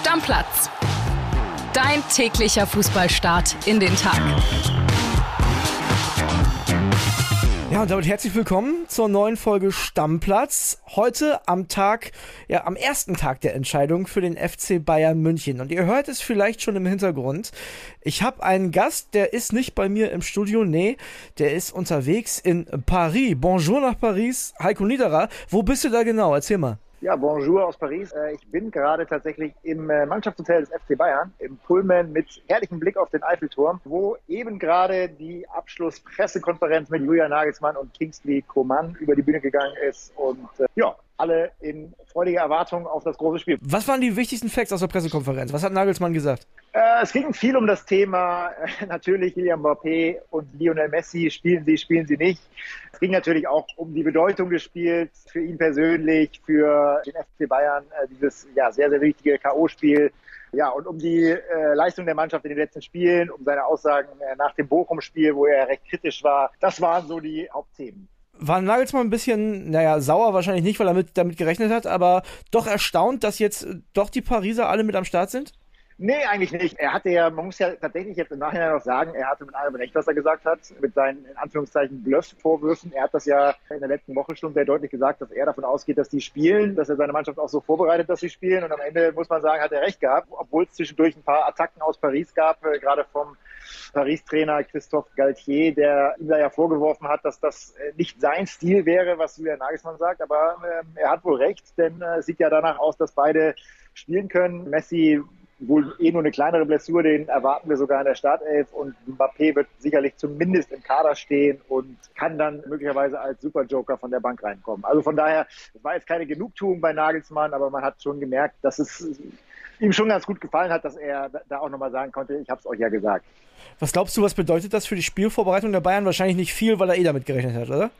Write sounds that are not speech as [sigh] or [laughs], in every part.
Stammplatz. Dein täglicher Fußballstart in den Tag. Ja, und damit herzlich willkommen zur neuen Folge Stammplatz. Heute am Tag, ja, am ersten Tag der Entscheidung für den FC Bayern München. Und ihr hört es vielleicht schon im Hintergrund. Ich habe einen Gast, der ist nicht bei mir im Studio, nee, der ist unterwegs in Paris. Bonjour nach Paris, Heiko Niederer. Wo bist du da genau? Erzähl mal. Ja, bonjour aus Paris. Äh, ich bin gerade tatsächlich im äh, Mannschaftshotel des FC Bayern, im Pullman mit herrlichem Blick auf den Eiffelturm, wo eben gerade die Abschlusspressekonferenz mit Julian Nagelsmann und Kingsley Coman über die Bühne gegangen ist. Und äh, ja, alle in freudiger Erwartung auf das große Spiel. Was waren die wichtigsten Facts aus der Pressekonferenz? Was hat Nagelsmann gesagt? Äh, es ging viel um das Thema, [laughs] natürlich Kylian Mbappé und Lionel Messi, spielen sie, spielen sie nicht. Es ging natürlich auch um die Bedeutung des Spiels für ihn persönlich, für den FC Bayern, äh, dieses ja, sehr, sehr wichtige K.O.-Spiel. Ja, und um die äh, Leistung der Mannschaft in den letzten Spielen, um seine Aussagen äh, nach dem Bochum-Spiel, wo er recht kritisch war. Das waren so die Hauptthemen war Nagelsmann ein bisschen, naja, sauer wahrscheinlich nicht, weil er mit, damit gerechnet hat, aber doch erstaunt, dass jetzt doch die Pariser alle mit am Start sind? Nee, eigentlich nicht. Er hatte ja, man muss ja tatsächlich jetzt im Nachhinein noch sagen, er hatte mit allem recht, was er gesagt hat, mit seinen, in Anführungszeichen, Bluff-Vorwürfen. Er hat das ja in der letzten Woche schon sehr deutlich gesagt, dass er davon ausgeht, dass die spielen, dass er seine Mannschaft auch so vorbereitet, dass sie spielen. Und am Ende muss man sagen, hat er recht gehabt, obwohl es zwischendurch ein paar Attacken aus Paris gab, äh, gerade vom Paris-Trainer Christophe Galtier, der ihm da ja vorgeworfen hat, dass das äh, nicht sein Stil wäre, was Julian Nagelsmann sagt. Aber äh, er hat wohl recht, denn äh, es sieht ja danach aus, dass beide spielen können. Messi wohl eh nur eine kleinere Blessur, den erwarten wir sogar in der Startelf und Mbappé wird sicherlich zumindest im Kader stehen und kann dann möglicherweise als Superjoker von der Bank reinkommen. Also von daher, es war jetzt keine Genugtuung bei Nagelsmann, aber man hat schon gemerkt, dass es ihm schon ganz gut gefallen hat, dass er da auch nochmal sagen konnte, ich habe es euch ja gesagt. Was glaubst du, was bedeutet das für die Spielvorbereitung der Bayern? Wahrscheinlich nicht viel, weil er eh damit gerechnet hat, oder?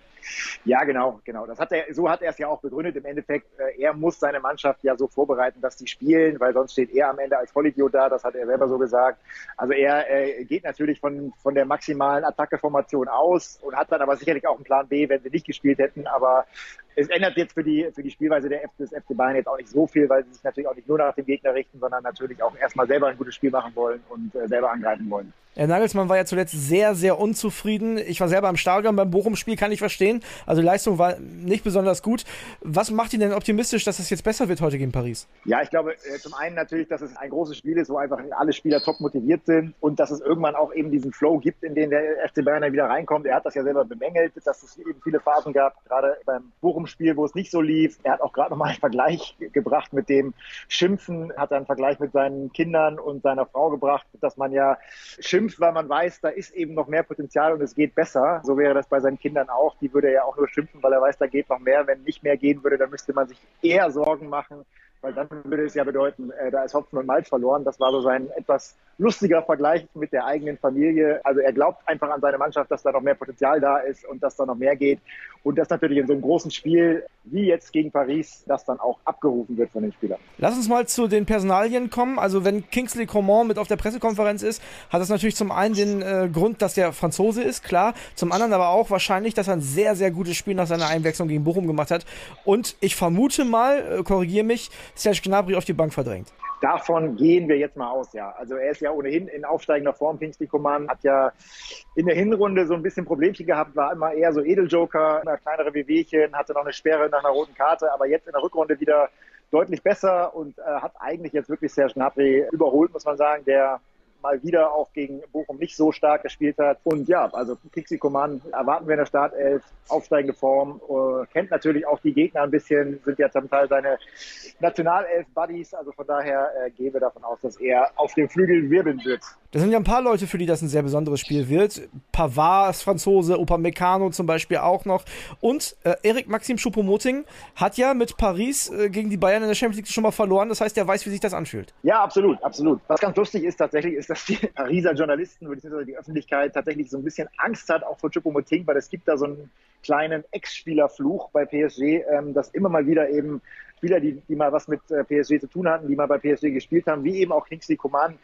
Ja, genau, genau. Das hat er, so hat er es ja auch begründet. Im Endeffekt, äh, er muss seine Mannschaft ja so vorbereiten, dass die spielen, weil sonst steht er am Ende als Vollidiot da. Das hat er selber so gesagt. Also er äh, geht natürlich von, von der maximalen Attackeformation aus und hat dann aber sicherlich auch einen Plan B, wenn sie nicht gespielt hätten. Aber es ändert jetzt für die, für die Spielweise der F des FC Bayern jetzt auch nicht so viel, weil sie sich natürlich auch nicht nur nach dem Gegner richten, sondern natürlich auch erstmal selber ein gutes Spiel machen wollen und äh, selber angreifen wollen. Herr Nagelsmann war ja zuletzt sehr, sehr unzufrieden. Ich war selber im Stadion beim Bochum-Spiel, kann ich verstehen. Also die Leistung war nicht besonders gut. Was macht ihn denn optimistisch, dass es jetzt besser wird heute gegen Paris? Ja, ich glaube äh, zum einen natürlich, dass es ein großes Spiel ist, wo einfach alle Spieler top motiviert sind und dass es irgendwann auch eben diesen Flow gibt, in den der FC Bayern dann wieder reinkommt. Er hat das ja selber bemängelt, dass es eben viele Phasen gab, gerade beim Bochum-Spiel, wo es nicht so lief. Er hat auch gerade nochmal einen [laughs] Vergleich gebracht mit dem Schimpfen, hat einen Vergleich mit seinen Kindern und seiner Frau gebracht, dass man ja schimpft weil man weiß, da ist eben noch mehr Potenzial und es geht besser. So wäre das bei seinen Kindern auch. Die würde er ja auch nur schimpfen, weil er weiß, da geht noch mehr. Wenn nicht mehr gehen würde, dann müsste man sich eher Sorgen machen, weil dann würde es ja bedeuten, äh, da ist Hopfen und Malz verloren. Das war so sein etwas lustiger Vergleich mit der eigenen Familie. Also er glaubt einfach an seine Mannschaft, dass da noch mehr Potenzial da ist und dass da noch mehr geht. Und dass natürlich in so einem großen Spiel wie jetzt gegen Paris das dann auch abgerufen wird von den Spielern. Lass uns mal zu den Personalien kommen. Also wenn Kingsley Coman mit auf der Pressekonferenz ist, hat das natürlich zum einen den äh, Grund, dass der Franzose ist, klar. Zum anderen aber auch wahrscheinlich, dass er ein sehr, sehr gutes Spiel nach seiner Einwechslung gegen Bochum gemacht hat. Und ich vermute mal, äh, korrigiere mich, Serge Gnabry auf die Bank verdrängt. Davon gehen wir jetzt mal aus, ja. Also er ist ja ohnehin in aufsteigender Form. Kingsley Coman hat ja in der Hinrunde so ein bisschen Problemchen gehabt, war immer eher so Edeljoker, kleinere Wehwehchen, hatte noch eine Sperre nach einer roten Karte, aber jetzt in der Rückrunde wieder deutlich besser und äh, hat eigentlich jetzt wirklich Serge Gnabry überholt, muss man sagen, der mal wieder auch gegen Bochum nicht so stark gespielt hat. Und ja, also Kixi Coman erwarten wir in der Startelf, aufsteigende Form, äh, kennt natürlich auch die Gegner ein bisschen, sind ja zum Teil seine Nationalelf-Buddies, also von daher äh, gehen wir davon aus, dass er auf dem Flügel wirbeln wird. Da sind ja ein paar Leute, für die das ein sehr besonderes Spiel wird. Pavard ist Franzose, Upamecano zum Beispiel auch noch. Und äh, Erik Maxim Choupo-Moting hat ja mit Paris äh, gegen die Bayern in der Champions League schon mal verloren. Das heißt, er weiß, wie sich das anfühlt. Ja, absolut, absolut. Was ganz lustig ist tatsächlich, ist, dass die [laughs] Pariser Journalisten bzw. die Öffentlichkeit tatsächlich so ein bisschen Angst hat, auch vor Choupo-Moting, weil es gibt da so einen kleinen Ex-Spielerfluch bei PSG, ähm, dass immer mal wieder eben Spieler, die, die mal was mit äh, PSG zu tun hatten, die mal bei PSG gespielt haben, wie eben auch Kingsley Coman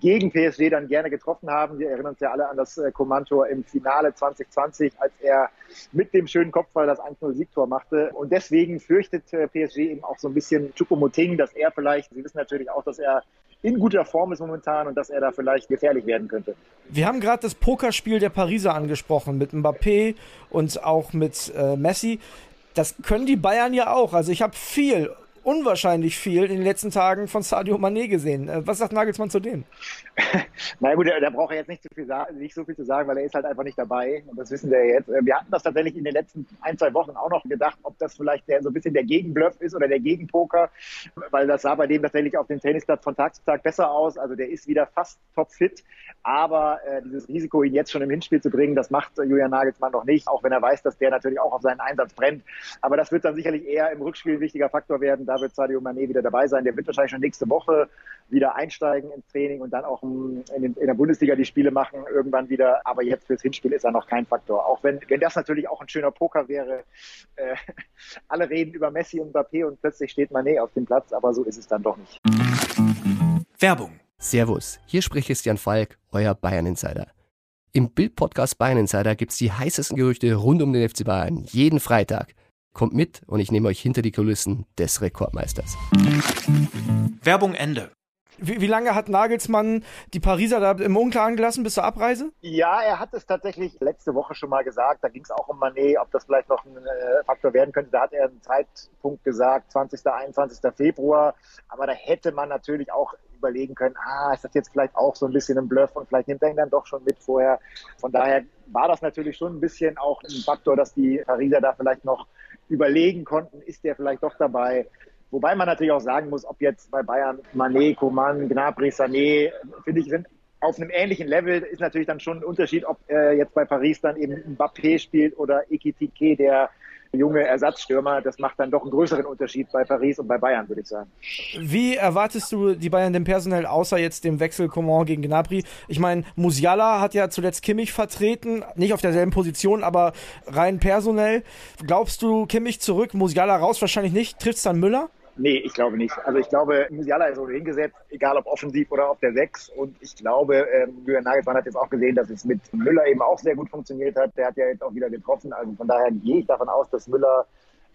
gegen PSG dann gerne getroffen haben. Wir erinnern uns ja alle an das äh, Coman-Tor im Finale 2020, als er mit dem schönen Kopfball das 1-0-Siegtor machte. Und deswegen fürchtet äh, PSG eben auch so ein bisschen Choupo-Moting, dass er vielleicht, Sie wissen natürlich auch, dass er in guter Form ist momentan und dass er da vielleicht gefährlich werden könnte. Wir haben gerade das Pokerspiel der Pariser angesprochen mit Mbappé und auch mit äh, Messi. Das können die Bayern ja auch. Also ich habe viel unwahrscheinlich viel in den letzten Tagen von Sadio Mané gesehen. Äh, was sagt Nagelsmann zu dem? [laughs] Na gut, da braucht er jetzt nicht so, viel, nicht so viel zu sagen, weil er ist halt einfach nicht dabei. Und das wissen wir jetzt. Äh, wir hatten das tatsächlich in den letzten ein, zwei Wochen auch noch gedacht, ob das vielleicht der, so ein bisschen der Gegenbluff ist oder der Gegenpoker, weil das sah bei dem tatsächlich auf dem Tennisplatz von Tag zu Tag besser aus. Also der ist wieder fast topfit. Aber äh, dieses Risiko, ihn jetzt schon im Hinspiel zu bringen, das macht Julian Nagelsmann noch nicht, auch wenn er weiß, dass der natürlich auch auf seinen Einsatz brennt. Aber das wird dann sicherlich eher im Rückspiel ein wichtiger Faktor werden. Da wird Sadio Mané wieder dabei sein. Der wird wahrscheinlich schon nächste Woche wieder einsteigen ins Training und dann auch in, in, der Bundesliga die Spiele machen, irgendwann wieder. Aber jetzt fürs Hinspiel ist er noch kein Faktor. Auch wenn, wenn das natürlich auch ein schöner Poker wäre. Äh, [laughs] alle reden über Messi und Mbappé und plötzlich steht Mané auf dem Platz, aber so ist es dann doch nicht. Werbung. Servus, hier spricht Christian Falk, euer Bayern-Insider. Im Bild-Podcast Bayern Insider gibt's die heißesten Gerüchte rund um den FC Bayern jeden Freitag – Kommt mit und ich nehme euch hinter die Kulissen des Rekordmeisters. Werbung Ende. Wie, wie, lange hat Nagelsmann die Pariser da im Unklaren gelassen bis zur Abreise? Ja, er hat es tatsächlich letzte Woche schon mal gesagt. Da ging es auch um Manet, ob das vielleicht noch ein äh, Faktor werden könnte. Da hat er einen Zeitpunkt gesagt, 20. 21. Februar. Aber da hätte man natürlich auch überlegen können, ah, ist das jetzt vielleicht auch so ein bisschen ein Bluff und vielleicht nimmt er ihn dann doch schon mit vorher. Von daher war das natürlich schon ein bisschen auch ein Faktor, dass die Pariser da vielleicht noch überlegen konnten, ist der vielleicht doch dabei. Wobei man natürlich auch sagen muss, ob jetzt bei Bayern Manet, Coman, Gnabry, Sané, finde ich, sind auf einem ähnlichen Level. Ist natürlich dann schon ein Unterschied, ob äh, jetzt bei Paris dann eben Mbappé spielt oder Ekitike, der junge Ersatzstürmer. Das macht dann doch einen größeren Unterschied bei Paris und bei Bayern, würde ich sagen. Wie erwartest du die Bayern denn personell, außer jetzt dem Wechsel Coman gegen Gnabry? Ich meine, Musiala hat ja zuletzt Kimmich vertreten, nicht auf derselben Position, aber rein personell. Glaubst du Kimmich zurück, Musiala raus? Wahrscheinlich nicht. Trifft es dann Müller? Nee, ich glaube nicht. Also ich glaube, Musiala ist ohnehin gesetzt, egal ob offensiv oder auf der 6. Und ich glaube, ähm, Julian Nagelsmann hat jetzt auch gesehen, dass es mit Müller eben auch sehr gut funktioniert hat. Der hat ja jetzt auch wieder getroffen. Also von daher gehe ich davon aus, dass Müller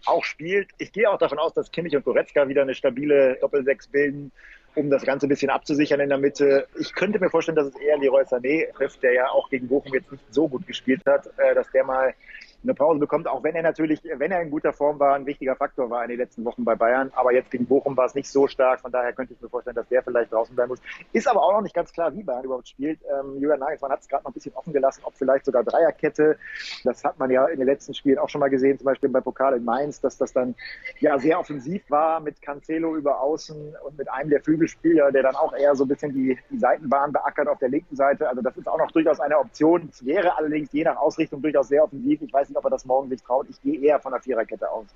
auch spielt. Ich gehe auch davon aus, dass Kimmich und Goretzka wieder eine stabile Doppel-6 bilden, um das Ganze ein bisschen abzusichern in der Mitte. Ich könnte mir vorstellen, dass es eher Leroy Sané trifft, der ja auch gegen Bochum jetzt nicht so gut gespielt hat, äh, dass der mal eine Pause bekommt, auch wenn er natürlich, wenn er in guter Form war, ein wichtiger Faktor war in den letzten Wochen bei Bayern. Aber jetzt gegen Bochum war es nicht so stark, von daher könnte ich mir vorstellen, dass der vielleicht draußen bleiben muss. Ist aber auch noch nicht ganz klar, wie Bayern überhaupt spielt. Ähm, Julian Nagelsmann hat es gerade noch ein bisschen offen gelassen, ob vielleicht sogar Dreierkette. Das hat man ja in den letzten Spielen auch schon mal gesehen, zum Beispiel bei Pokal in Mainz, dass das dann ja sehr offensiv war mit Cancelo über außen und mit einem der Flügelspieler, der dann auch eher so ein bisschen die, die Seitenbahn beackert auf der linken Seite. Also das ist auch noch durchaus eine Option. Es wäre allerdings je nach Ausrichtung durchaus sehr offensiv. Ich weiß nicht, ob er das morgen sich traut. Ich gehe eher von der Viererkette aus.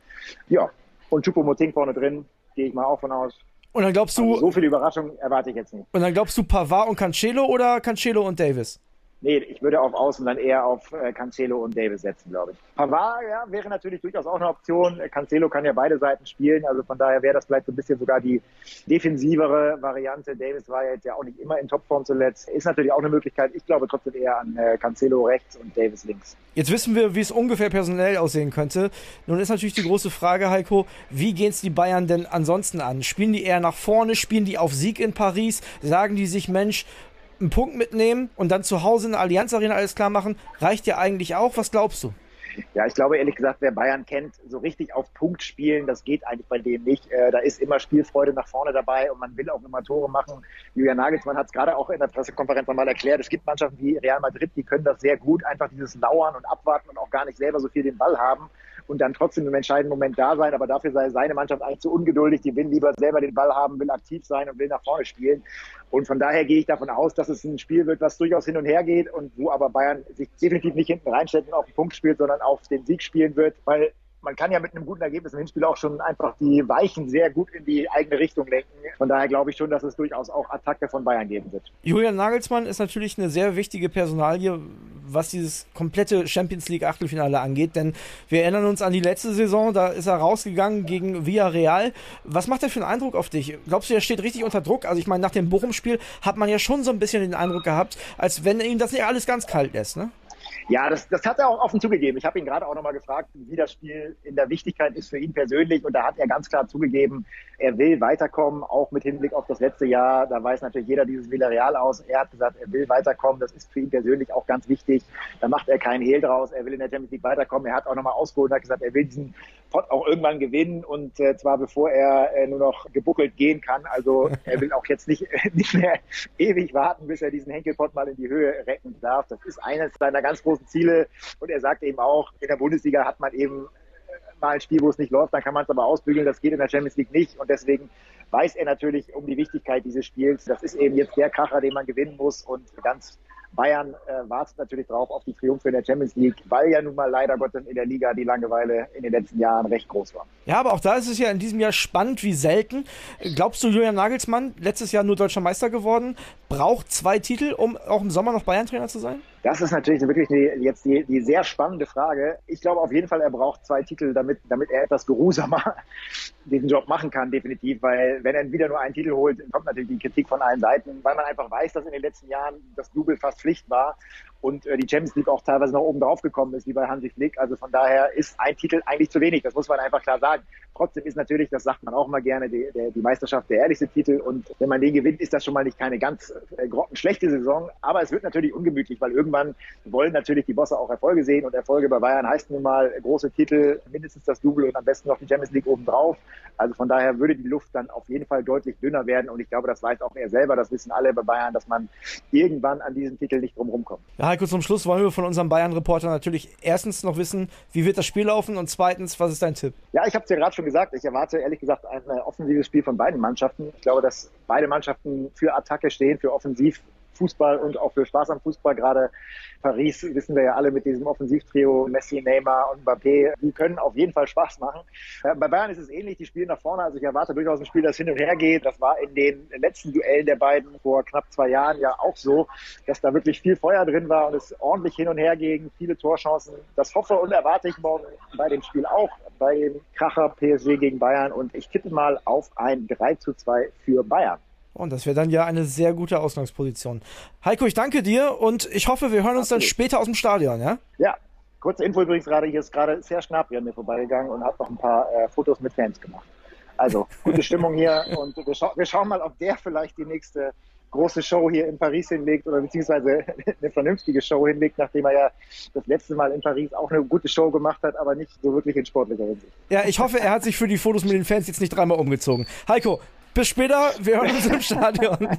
Ja, und Choupo-Moting vorne drin, gehe ich mal auch von aus. Und dann glaubst du. Also so viel Überraschung erwarte ich jetzt nicht. Und dann glaubst du Pavard und Cancelo oder Cancelo und Davis? Nee, ich würde auf Außen dann eher auf äh, Cancelo und Davis setzen, glaube ich. Pavard ja, wäre natürlich durchaus auch eine Option. Cancelo kann ja beide Seiten spielen, also von daher wäre das vielleicht so ein bisschen sogar die defensivere Variante. Davis war jetzt ja auch nicht immer in Topform zuletzt. Ist natürlich auch eine Möglichkeit. Ich glaube trotzdem eher an äh, Cancelo rechts und Davis links. Jetzt wissen wir, wie es ungefähr personell aussehen könnte. Nun ist natürlich die große Frage, Heiko, wie gehen es die Bayern denn ansonsten an? Spielen die eher nach vorne? Spielen die auf Sieg in Paris? Sagen die sich, Mensch, einen Punkt mitnehmen und dann zu Hause in der Allianz Arena alles klar machen, reicht ja eigentlich auch. Was glaubst du? Ja, ich glaube ehrlich gesagt, wer Bayern kennt, so richtig auf Punkt spielen, das geht eigentlich bei denen nicht. Äh, da ist immer Spielfreude nach vorne dabei und man will auch immer Tore machen. Julian Nagelsmann hat es gerade auch in der Pressekonferenz einmal erklärt. Es gibt Mannschaften wie Real Madrid, die können das sehr gut, einfach dieses Lauern und Abwarten und auch gar nicht selber so viel den Ball haben und dann trotzdem im entscheidenden Moment da sein. Aber dafür sei seine Mannschaft eigentlich zu ungeduldig. Die will lieber selber den Ball haben, will aktiv sein und will nach vorne spielen. Und von daher gehe ich davon aus, dass es ein Spiel wird, was durchaus hin und her geht und wo aber Bayern sich definitiv nicht hinten reinstellt und auf den Punkt spielt, sondern auf den Sieg spielen wird, weil man kann ja mit einem guten Ergebnis im Hinspiel auch schon einfach die Weichen sehr gut in die eigene Richtung lenken. Von daher glaube ich schon, dass es durchaus auch Attacke von Bayern geben wird. Julian Nagelsmann ist natürlich eine sehr wichtige Personalie, was dieses komplette Champions League Achtelfinale angeht, denn wir erinnern uns an die letzte Saison, da ist er rausgegangen gegen Villarreal. Was macht er für einen Eindruck auf dich? Glaubst du, er steht richtig unter Druck? Also ich meine, nach dem Bochum-Spiel hat man ja schon so ein bisschen den Eindruck gehabt, als wenn ihm das nicht alles ganz kalt lässt, ne? Ja, das, das hat er auch offen zugegeben. Ich habe ihn gerade auch nochmal gefragt, wie das Spiel in der Wichtigkeit ist für ihn persönlich. Und da hat er ganz klar zugegeben, er will weiterkommen, auch mit Hinblick auf das letzte Jahr. Da weiß natürlich jeder dieses Villarreal aus. Er hat gesagt, er will weiterkommen. Das ist für ihn persönlich auch ganz wichtig. Da macht er keinen Hehl draus. Er will in der Champions League weiterkommen. Er hat auch nochmal ausgeholt und hat gesagt, er will diesen auch irgendwann gewinnen und äh, zwar bevor er äh, nur noch gebuckelt gehen kann. Also [laughs] er will auch jetzt nicht, nicht mehr ewig warten, bis er diesen Henkelpott mal in die Höhe recken darf. Das ist eines seiner ganz großen Ziele. Und er sagt eben auch, in der Bundesliga hat man eben äh, mal ein Spiel, wo es nicht läuft, dann kann man es aber ausbügeln. Das geht in der Champions League nicht. Und deswegen weiß er natürlich um die Wichtigkeit dieses Spiels. Das ist eben jetzt der Kracher, den man gewinnen muss. Und ganz Bayern äh, wartet natürlich drauf auf die Triumphe in der Champions League, weil ja nun mal leider Gottes in der Liga die Langeweile in den letzten Jahren recht groß war. Ja, aber auch da ist es ja in diesem Jahr spannend wie selten. Glaubst du, Julian Nagelsmann, letztes Jahr nur deutscher Meister geworden, braucht zwei Titel, um auch im Sommer noch Bayern-Trainer zu sein? Das ist natürlich wirklich die, jetzt die, die sehr spannende Frage. Ich glaube auf jeden Fall, er braucht zwei Titel, damit, damit er etwas geruhsamer [laughs] diesen Job machen kann, definitiv. Weil wenn er wieder nur einen Titel holt, kommt natürlich die Kritik von allen Seiten, weil man einfach weiß, dass in den letzten Jahren das Double fast Pflicht war und äh, die Champions League auch teilweise noch oben drauf gekommen ist, wie bei Hansi Flick. Also von daher ist ein Titel eigentlich zu wenig. Das muss man einfach klar sagen. Trotzdem ist natürlich, das sagt man auch mal gerne, die, der, die Meisterschaft der ehrlichste Titel. Und wenn man den gewinnt, ist das schon mal nicht keine ganz äh, grottenschlechte Saison. Aber es wird natürlich ungemütlich, weil irgendwann wollen natürlich die Bosse auch Erfolge sehen. Und Erfolge bei Bayern heißt nun mal große Titel, mindestens das Double und am besten noch die Champions League obendrauf. Also von daher würde die Luft dann auf jeden Fall deutlich dünner werden. Und ich glaube, das weiß auch er selber, das wissen alle bei Bayern, dass man irgendwann an diesem Titel nicht drumherum kommt. Ja, Heiko, zum Schluss wollen wir von unserem Bayern-Reporter natürlich erstens noch wissen, wie wird das Spiel laufen und zweitens, was ist dein Tipp? Ja, ich habe es ja gerade schon gesagt, ich erwarte ehrlich gesagt ein offensives Spiel von beiden Mannschaften. Ich glaube, dass beide Mannschaften für Attacke stehen, für Offensiv Fußball und auch für Spaß am Fußball. Gerade Paris wissen wir ja alle mit diesem Offensivtrio Messi, Neymar und Mbappé. Die können auf jeden Fall Spaß machen. Bei Bayern ist es ähnlich. Die spielen nach vorne. Also ich erwarte durchaus ein Spiel, das hin und her geht. Das war in den letzten Duellen der beiden vor knapp zwei Jahren ja auch so, dass da wirklich viel Feuer drin war und es ordentlich hin und her ging. Viele Torchancen. Das hoffe und erwarte ich morgen bei dem Spiel auch. Bei dem Kracher PSG gegen Bayern. Und ich tippe mal auf ein 3 zu 2 für Bayern. Und das wäre dann ja eine sehr gute Ausgangsposition. Heiko, ich danke dir und ich hoffe, wir hören uns Absolut. dann später aus dem Stadion, ja? Ja, kurze Info übrigens gerade, hier ist gerade sehr Schnappi an mir vorbeigegangen und hat noch ein paar äh, Fotos mit Fans gemacht. Also, gute Stimmung hier [laughs] und wir, scha wir schauen mal, ob der vielleicht die nächste große Show hier in Paris hinlegt oder beziehungsweise [laughs] eine vernünftige Show hinlegt, nachdem er ja das letzte Mal in Paris auch eine gute Show gemacht hat, aber nicht so wirklich in sportlicher Hinsicht. Ja, ich hoffe, er hat sich für die Fotos mit den Fans jetzt nicht dreimal umgezogen. Heiko, bis später. Wir hören uns im Stadion.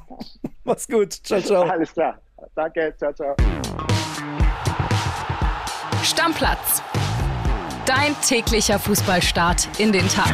Mach's gut. Ciao, ciao. Alles klar. Danke. Ciao, ciao. Stammplatz. Dein täglicher Fußballstart in den Tag.